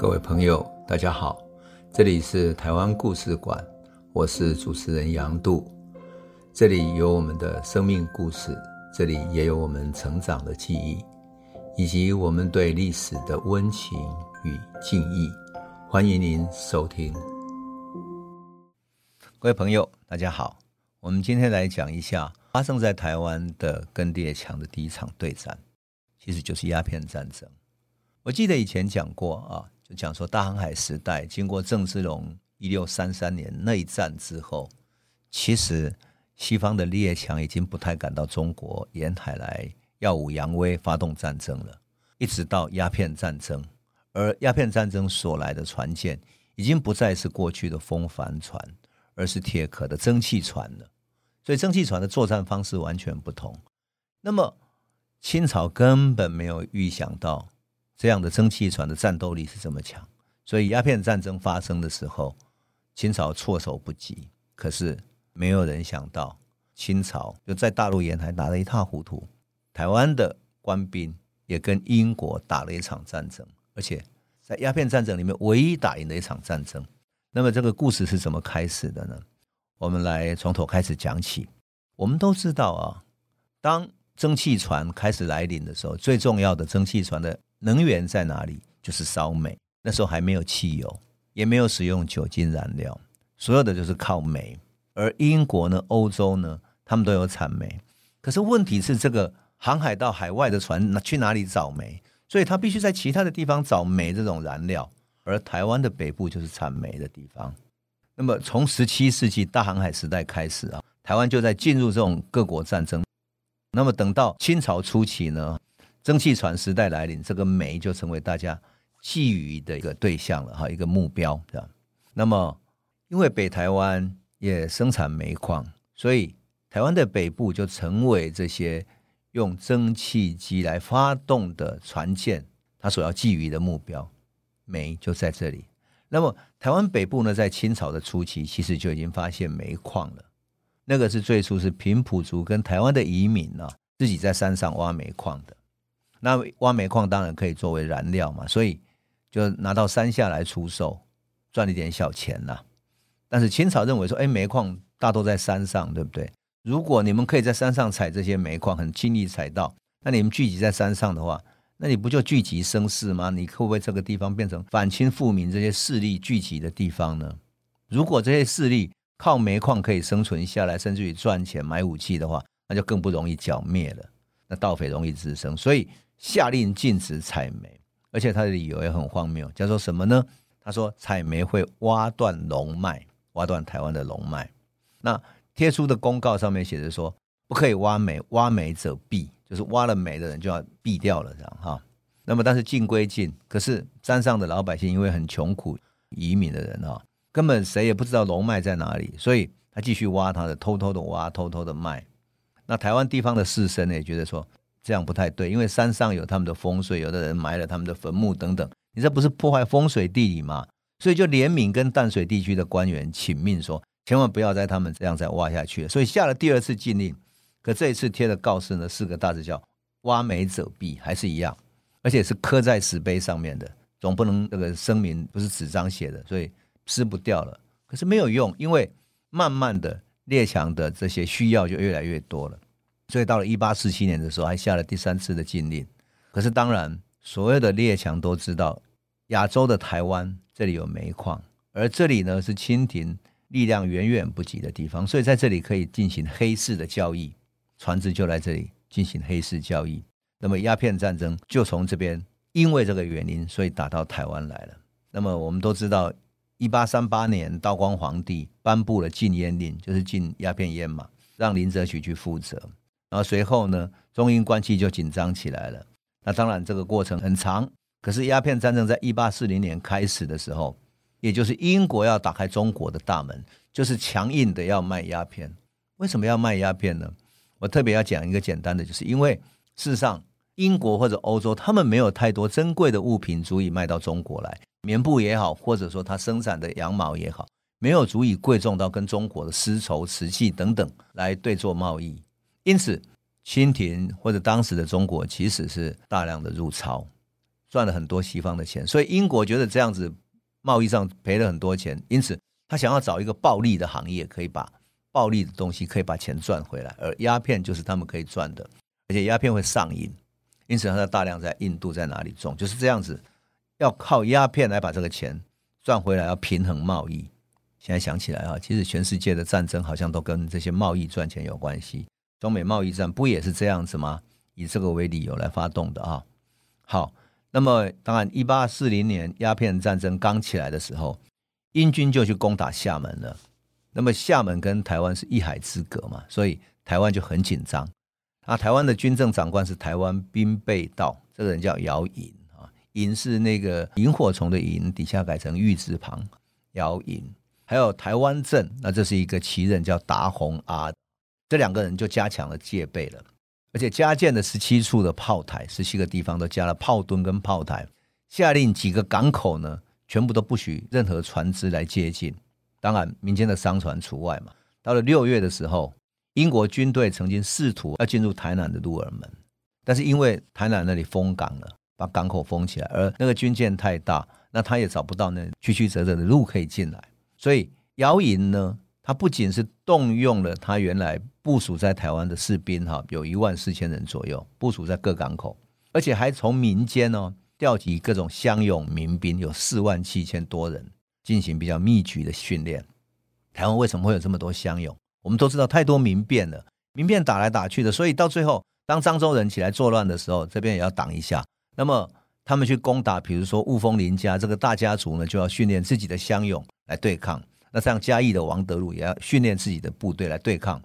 各位朋友，大家好，这里是台湾故事馆，我是主持人杨度，这里有我们的生命故事，这里也有我们成长的记忆，以及我们对历史的温情与敬意。欢迎您收听。各位朋友，大家好，我们今天来讲一下发生在台湾的跟列强的第一场对战，其实就是鸦片战争。我记得以前讲过啊，讲说大航海时代经过郑芝龙一六三三年内战之后，其实西方的列强已经不太敢到中国沿海来耀武扬威发动战争了，一直到鸦片战争，而鸦片战争所来的船舰已经不再是过去的风帆船，而是铁壳的蒸汽船了，所以蒸汽船的作战方式完全不同。那么清朝根本没有预想到。这样的蒸汽船的战斗力是这么强，所以鸦片战争发生的时候，清朝措手不及。可是没有人想到，清朝就在大陆沿海打得一塌糊涂，台湾的官兵也跟英国打了一场战争，而且在鸦片战争里面唯一打赢的一场战争。那么这个故事是怎么开始的呢？我们来从头开始讲起。我们都知道啊，当蒸汽船开始来临的时候，最重要的蒸汽船的能源在哪里？就是烧煤。那时候还没有汽油，也没有使用酒精燃料，所有的就是靠煤。而英国呢，欧洲呢，他们都有产煤。可是问题是，这个航海到海外的船去哪里找煤？所以他必须在其他的地方找煤这种燃料。而台湾的北部就是产煤的地方。那么从十七世纪大航海时代开始啊，台湾就在进入这种各国战争。那么等到清朝初期呢？蒸汽船时代来临，这个煤就成为大家觊觎的一个对象了哈，一个目标，这样。那么，因为北台湾也生产煤矿，所以台湾的北部就成为这些用蒸汽机来发动的船舰，它所要觊觎的目标，煤就在这里。那么，台湾北部呢，在清朝的初期，其实就已经发现煤矿了。那个是最初是平埔族跟台湾的移民啊，自己在山上挖煤矿的。那挖煤矿当然可以作为燃料嘛，所以就拿到山下来出售，赚了一点小钱呐。但是清朝认为说，哎，煤矿大多在山上，对不对？如果你们可以在山上采这些煤矿，很轻易采到，那你们聚集在山上的话，那你不就聚集声势吗？你会不会这个地方变成反清复明这些势力聚集的地方呢？如果这些势力靠煤矿可以生存下来，甚至于赚钱买武器的话，那就更不容易剿灭了。那盗匪容易滋生，所以。下令禁止采煤，而且他的理由也很荒谬，叫做什么呢？他说采煤会挖断龙脉，挖断台湾的龙脉。那贴出的公告上面写着说，不可以挖煤，挖煤者毙，就是挖了煤的人就要毙掉了，这样哈。那么但是禁归禁，可是山上的老百姓因为很穷苦，移民的人哈，根本谁也不知道龙脉在哪里，所以他继续挖他的，偷偷的挖，偷偷的卖。那台湾地方的士绅呢，也觉得说。这样不太对，因为山上有他们的风水，有的人埋了他们的坟墓等等，你这不是破坏风水地理吗？所以就怜悯跟淡水地区的官员请命说，千万不要在他们这样再挖下去。所以下了第二次禁令，可这一次贴的告示呢，四个大字叫“挖煤者毙”，还是一样，而且是刻在石碑上面的，总不能那个声明不是纸张写的，所以撕不掉了。可是没有用，因为慢慢的列强的这些需要就越来越多了。所以到了一八四七年的时候，还下了第三次的禁令。可是当然，所有的列强都知道，亚洲的台湾这里有煤矿，而这里呢是清廷力量远远不及的地方，所以在这里可以进行黑市的交易，船只就来这里进行黑市交易。那么鸦片战争就从这边，因为这个原因，所以打到台湾来了。那么我们都知道，一八三八年道光皇帝颁布了禁烟令，就是禁鸦片烟嘛，让林则徐去负责。然后随后呢，中英关系就紧张起来了。那当然这个过程很长，可是鸦片战争在一八四零年开始的时候，也就是英国要打开中国的大门，就是强硬的要卖鸦片。为什么要卖鸦片呢？我特别要讲一个简单的，就是因为事实上英国或者欧洲他们没有太多珍贵的物品足以卖到中国来，棉布也好，或者说他生产的羊毛也好，没有足以贵重到跟中国的丝绸、瓷器等等来对做贸易。因此，清廷或者当时的中国其实是大量的入钞，赚了很多西方的钱，所以英国觉得这样子贸易上赔了很多钱，因此他想要找一个暴利的行业，可以把暴利的东西可以把钱赚回来，而鸦片就是他们可以赚的，而且鸦片会上瘾，因此他在大量在印度在哪里种，就是这样子，要靠鸦片来把这个钱赚回来，要平衡贸易。现在想起来啊，其实全世界的战争好像都跟这些贸易赚钱有关系，中美贸易战不也是这样子吗？以这个为理由来发动的啊。好。那么，当然，一八四零年鸦片战争刚起来的时候，英军就去攻打厦门了。那么，厦门跟台湾是一海之隔嘛，所以台湾就很紧张。啊，台湾的军政长官是台湾兵备道，这个人叫姚营啊，营是那个萤火虫的萤，底下改成玉字旁，姚营。还有台湾镇，那这是一个旗人叫达洪阿，这两个人就加强了戒备了。而且加建了十七处的炮台，十七个地方都加了炮墩跟炮台，下令几个港口呢，全部都不许任何船只来接近，当然民间的商船除外嘛。到了六月的时候，英国军队曾经试图要进入台南的鹿耳门，但是因为台南那里封港了，把港口封起来，而那个军舰太大，那他也找不到那曲曲折折的路可以进来，所以姚莹呢，他不仅是动用了他原来。部署在台湾的士兵哈，有一万四千人左右，部署在各港口，而且还从民间哦调集各种乡勇民兵，有四万七千多人进行比较密集的训练。台湾为什么会有这么多乡勇？我们都知道太多民变了，民变打来打去的，所以到最后当漳州人起来作乱的时候，这边也要挡一下。那么他们去攻打，比如说雾峰林家这个大家族呢，就要训练自己的乡勇来对抗。那像嘉义的王德禄也要训练自己的部队来对抗。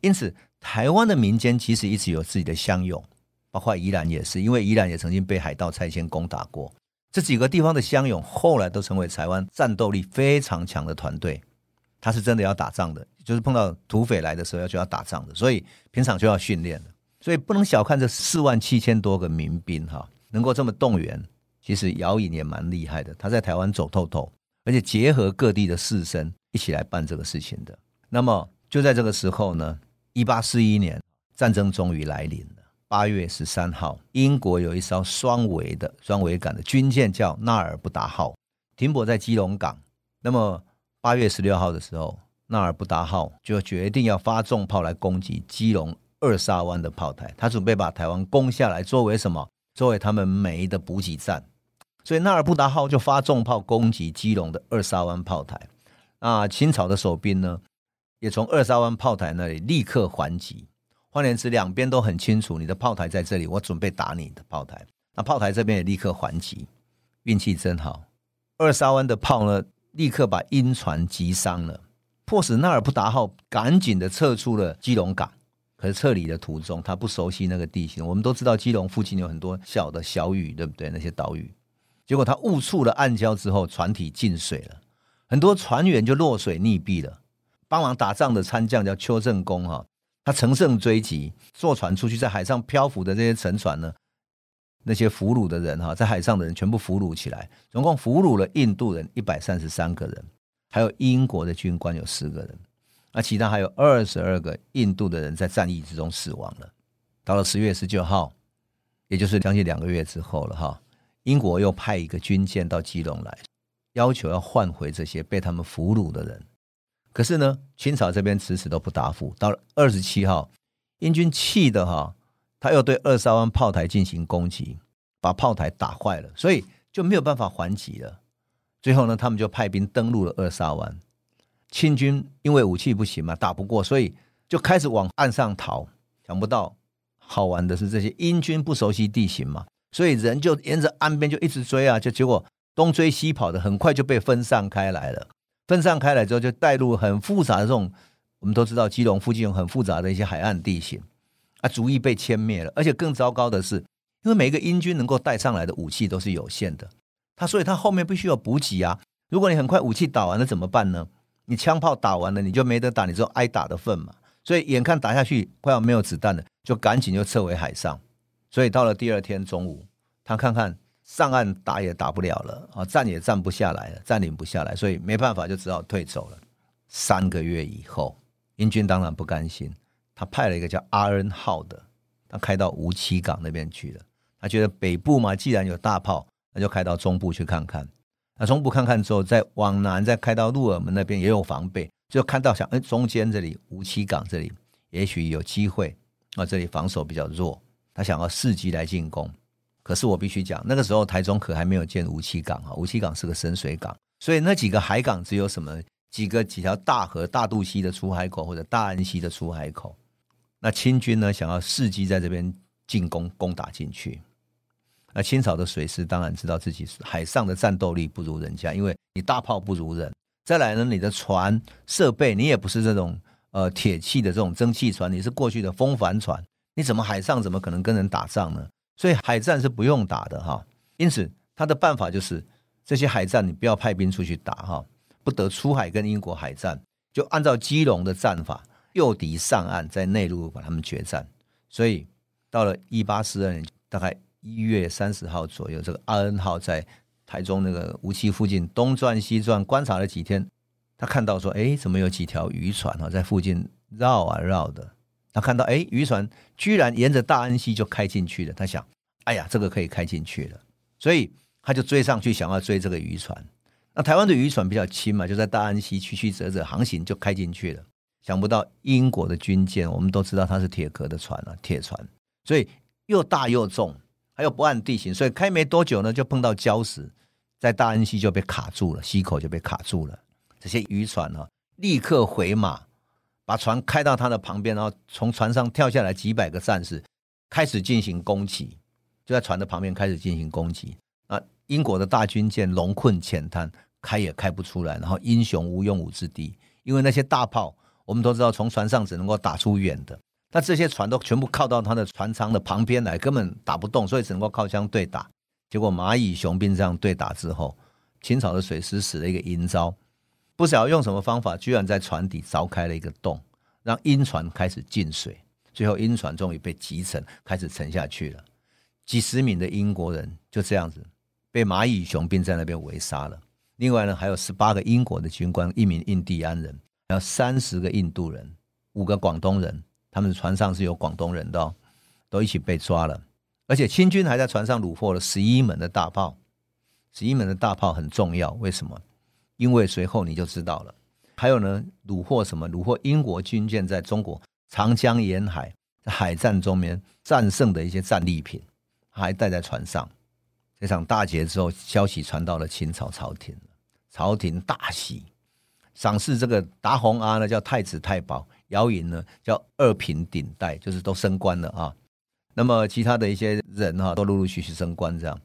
因此，台湾的民间其实一直有自己的乡勇，包括宜兰也是，因为宜兰也曾经被海盗拆迁攻打过。这几个地方的乡勇后来都成为台湾战斗力非常强的团队。他是真的要打仗的，就是碰到土匪来的时候要就要打仗的，所以平常就要训练。所以不能小看这四万七千多个民兵哈，能够这么动员，其实姚营也蛮厉害的。他在台湾走透透，而且结合各地的士绅一起来办这个事情的。那么就在这个时候呢。一八四一年，战争终于来临了。八月十三号，英国有一艘双桅的双桅杆的军舰叫纳尔布达号，停泊在基隆港。那么八月十六号的时候，纳尔布达号就决定要发重炮来攻击基隆二沙湾的炮台。他准备把台湾攻下来，作为什么？作为他们煤的补给站。所以纳尔布达号就发重炮攻击基隆的二沙湾炮台。啊，清朝的守兵呢？也从二沙湾炮台那里立刻还击，换言之，两边都很清楚，你的炮台在这里，我准备打你的炮台。那炮台这边也立刻还击，运气真好。二沙湾的炮呢，立刻把英船击伤了，迫使纳尔布达号赶紧的撤出了基隆港。可是撤离的途中，他不熟悉那个地形。我们都知道基隆附近有很多小的小屿，对不对？那些岛屿。结果他误触了暗礁之后，船体进水了，很多船员就落水溺毙了。帮忙打仗的参将叫邱正公哈，他乘胜追击，坐船出去，在海上漂浮的这些沉船呢，那些俘虏的人哈，在海上的人全部俘虏起来，总共俘虏了印度人一百三十三个人，还有英国的军官有十个人，那其他还有二十二个印度的人在战役之中死亡了。到了十月十九号，也就是将近两个月之后了哈，英国又派一个军舰到基隆来，要求要换回这些被他们俘虏的人。可是呢，清朝这边迟迟都不答复。到了二十七号，英军气的哈，他又对二沙湾炮台进行攻击，把炮台打坏了，所以就没有办法还击了。最后呢，他们就派兵登陆了二沙湾。清军因为武器不行嘛，打不过，所以就开始往岸上逃。想不到，好玩的是这些英军不熟悉地形嘛，所以人就沿着岸边就一直追啊，就结果东追西跑的，很快就被分散开来了。分散开来之后，就带入很复杂的这种，我们都知道基隆附近有很复杂的一些海岸地形，啊，逐一被歼灭了。而且更糟糕的是，因为每一个英军能够带上来的武器都是有限的，他所以他后面必须有补给啊。如果你很快武器打完了怎么办呢？你枪炮打完了你就没得打，你就挨打的份嘛。所以眼看打下去快要没有子弹了，就赶紧就撤回海上。所以到了第二天中午，他看看。上岸打也打不了了啊，站也站不下来了，占领不下来，所以没办法，就只好退走了。三个月以后，英军当然不甘心，他派了一个叫阿恩号的，他开到梧栖港那边去了。他觉得北部嘛，既然有大炮，那就开到中部去看看。那中部看看之后，再往南再开到鹿耳门那边也有防备，就看到想，哎，中间这里梧栖港这里也许有机会啊，这里防守比较弱，他想要伺机来进攻。可是我必须讲，那个时候台中可还没有建梧栖港啊，梧栖港是个深水港，所以那几个海港只有什么几个几条大河，大肚溪的出海口或者大安溪的出海口。那清军呢，想要伺机在这边进攻攻打进去。那清朝的水师当然知道自己海上的战斗力不如人家，因为你大炮不如人。再来呢，你的船设备你也不是这种呃铁器的这种蒸汽船，你是过去的风帆船，你怎么海上怎么可能跟人打仗呢？所以海战是不用打的哈。因此他的办法就是这些海战你不要派兵出去打哈，不得出海跟英国海战，就按照基隆的战法，诱敌上岸，在内陆把他们决战。所以到了一八四二年，大概。一月三十号左右，这个阿恩号在台中那个梧栖附近东转西转观察了几天，他看到说：“哎，怎么有几条渔船啊在附近绕啊绕的？”他看到哎，渔船居然沿着大安溪就开进去了。他想：“哎呀，这个可以开进去了。”所以他就追上去，想要追这个渔船。那台湾的渔船比较轻嘛，就在大安溪曲曲折折航行就开进去了。想不到英国的军舰，我们都知道它是铁壳的船啊，铁船，所以又大又重。还有不按地形，所以开没多久呢，就碰到礁石，在大安溪就被卡住了，溪口就被卡住了。这些渔船呢，立刻回马，把船开到他的旁边，然后从船上跳下来几百个战士，开始进行攻击，就在船的旁边开始进行攻击。啊，英国的大军舰龙困浅滩，开也开不出来，然后英雄无用武之地，因为那些大炮，我们都知道，从船上只能够打出远的。那这些船都全部靠到他的船舱的旁边来，根本打不动，所以只能够靠枪对打。结果蚂蚁雄兵这样对打之后，清朝的水师使了一个阴招，不晓得用什么方法，居然在船底凿开了一个洞，让英船开始进水。最后英船终于被击沉，开始沉下去了。几十名的英国人就这样子被蚂蚁雄兵在那边围杀了。另外呢，还有十八个英国的军官，一名印第安人，还有三十个印度人，五个广东人。他们的船上是有广东人的哦，都一起被抓了，而且清军还在船上虏获了十一门的大炮。十一门的大炮很重要，为什么？因为随后你就知道了。还有呢，虏获什么？虏获英国军舰在中国长江沿海海战中面战胜的一些战利品，还带在船上。这场大捷之后，消息传到了清朝朝廷，朝廷大喜，赏赐这个达鸿阿呢叫太子太保。姚莹呢，叫二品顶戴，就是都升官了啊。那么其他的一些人哈，都陆陆续续升官这样。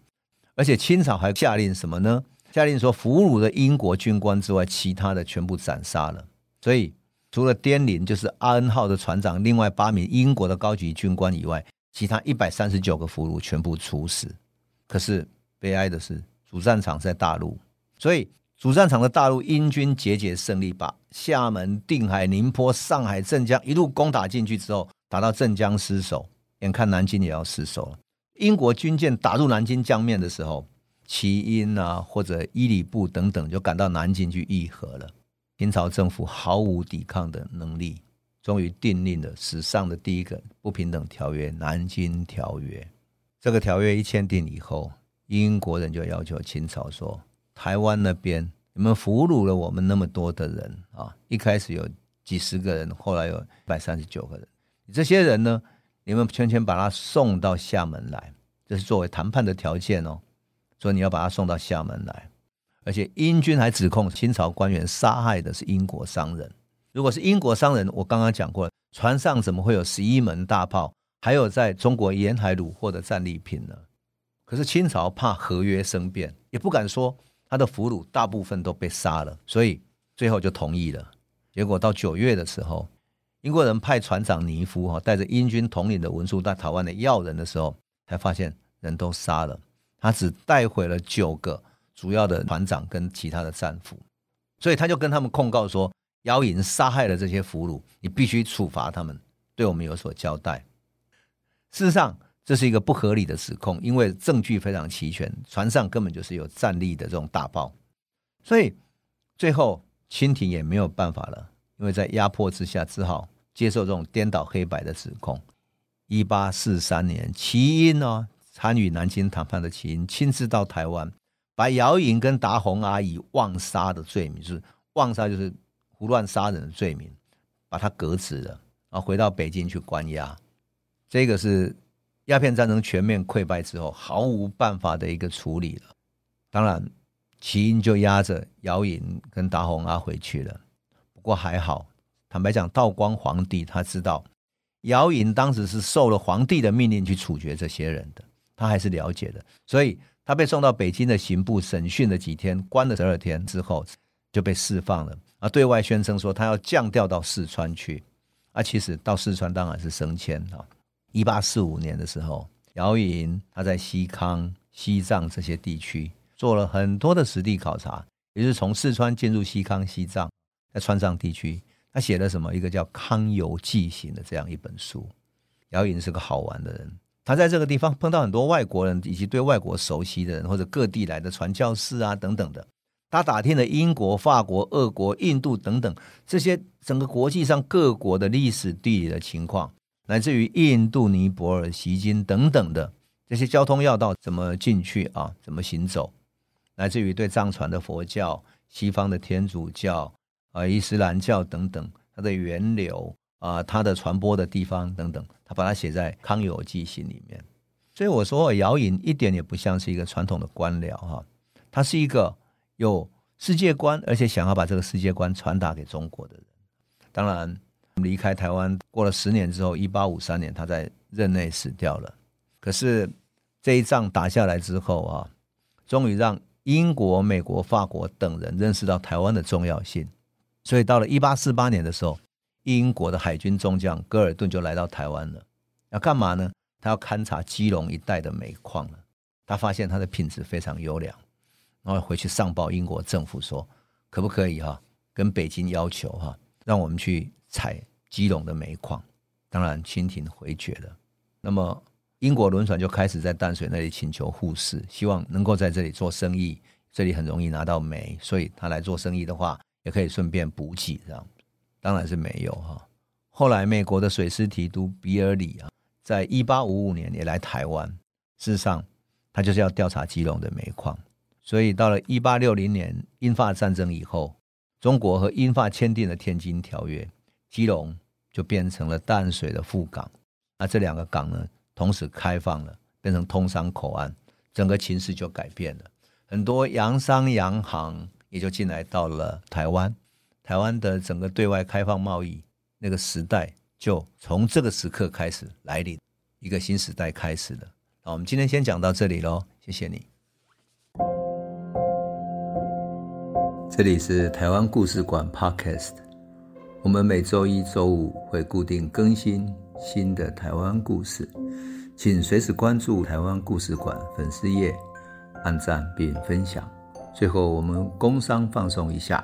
而且清朝还下令什么呢？下令说，俘虏的英国军官之外，其他的全部斩杀了。所以除了滇林，就是阿恩号的船长，另外八名英国的高级军官以外，其他一百三十九个俘虏全部处死。可是悲哀的是，主战场在大陆，所以。主战场的大陆英军节节胜利，把厦门、定海、宁波、上海、镇江一路攻打进去之后，打到镇江失守，眼看南京也要失守了。英国军舰打入南京江面的时候，旗英啊或者伊里布等等就赶到南京去议和了。清朝政府毫无抵抗的能力，终于订立了史上的第一个不平等条约——《南京条约》。这个条约一签订以后，英国人就要求清朝说。台湾那边，你们俘虏了我们那么多的人啊！一开始有几十个人，后来有一百三十九个人。这些人呢，你们全权把他送到厦门来，这是作为谈判的条件哦。所以你要把他送到厦门来，而且英军还指控清朝官员杀害的是英国商人。如果是英国商人，我刚刚讲过，船上怎么会有十一门大炮，还有在中国沿海虏获的战利品呢？可是清朝怕合约生变，也不敢说。他的俘虏大部分都被杀了，所以最后就同意了。结果到九月的时候，英国人派船长尼夫哈带着英军统领的文书到台湾的要人的时候，才发现人都杀了，他只带回了九个主要的团长跟其他的战俘，所以他就跟他们控告说，姚莹杀害了这些俘虏，你必须处罚他们，对我们有所交代。事实上。这是一个不合理的指控，因为证据非常齐全，船上根本就是有战力的这种大炮，所以最后清廷也没有办法了，因为在压迫之下，只好接受这种颠倒黑白的指控。一八四三年，旗英呢参与南京谈判的起因，亲自到台湾，把姚颖跟达鸿阿以妄杀的罪名，就是妄杀就是胡乱杀人的罪名，把他革职了，然后回到北京去关押。这个是鸦片战争全面溃败之后毫无办法的一个处理了。当然，起因就押着姚颖跟达鸿阿回去了。不过还好，坦白讲，道光皇帝他知道。姚颖当时是受了皇帝的命令去处决这些人的，他还是了解的，所以他被送到北京的刑部审讯了几天，关了十二天之后就被释放了，啊，对外宣称说他要降调到四川去，啊，其实到四川当然是升迁啊。一八四五年的时候，姚颖他在西康、西藏这些地区做了很多的实地考察，也是从四川进入西康、西藏，在川藏地区。他写了什么？一个叫《康有记行》的这样一本书。姚颖是个好玩的人，他在这个地方碰到很多外国人，以及对外国熟悉的人，或者各地来的传教士啊等等的。他打听了英国、法国、俄国、印度等等这些整个国际上各国的历史地理的情况，来自于印度、尼泊尔、锡金等等的这些交通要道怎么进去啊？怎么行走？来自于对藏传的佛教、西方的天主教。啊，伊斯兰教等等，它的源流啊，它的传播的地方等等，他把它写在《康有记行》里面。所以我说，姚颖一点也不像是一个传统的官僚哈，他是一个有世界观，而且想要把这个世界观传达给中国的人。当然，离开台湾过了十年之后，一八五三年他在任内死掉了。可是这一仗打下来之后啊，终于让英国、美国、法国等人认识到台湾的重要性。所以到了一八四八年的时候，英国的海军中将戈尔顿就来到台湾了。要干嘛呢？他要勘察基隆一带的煤矿了。他发现它的品质非常优良，然后回去上报英国政府说，可不可以哈，跟北京要求哈，让我们去采基隆的煤矿。当然，清廷回绝了。那么英国轮船就开始在淡水那里请求护市，希望能够在这里做生意，这里很容易拿到煤，所以他来做生意的话。也可以顺便补给，这样当然是没有哈。后来美国的水师提督比尔里啊，在一八五五年也来台湾，事实上他就是要调查基隆的煤矿。所以到了一八六零年英法战争以后，中国和英法签订了《天津条约》，基隆就变成了淡水的副港。那这两个港呢，同时开放了，变成通商口岸，整个情势就改变了，很多洋商洋行。也就进来到了台湾，台湾的整个对外开放贸易那个时代，就从这个时刻开始来临，一个新时代开始了。好，我们今天先讲到这里喽，谢谢你。这里是台湾故事馆 Podcast，我们每周一、周五会固定更新新的台湾故事，请随时关注台湾故事馆粉丝页，按赞并分享。最后，我们工商放松一下。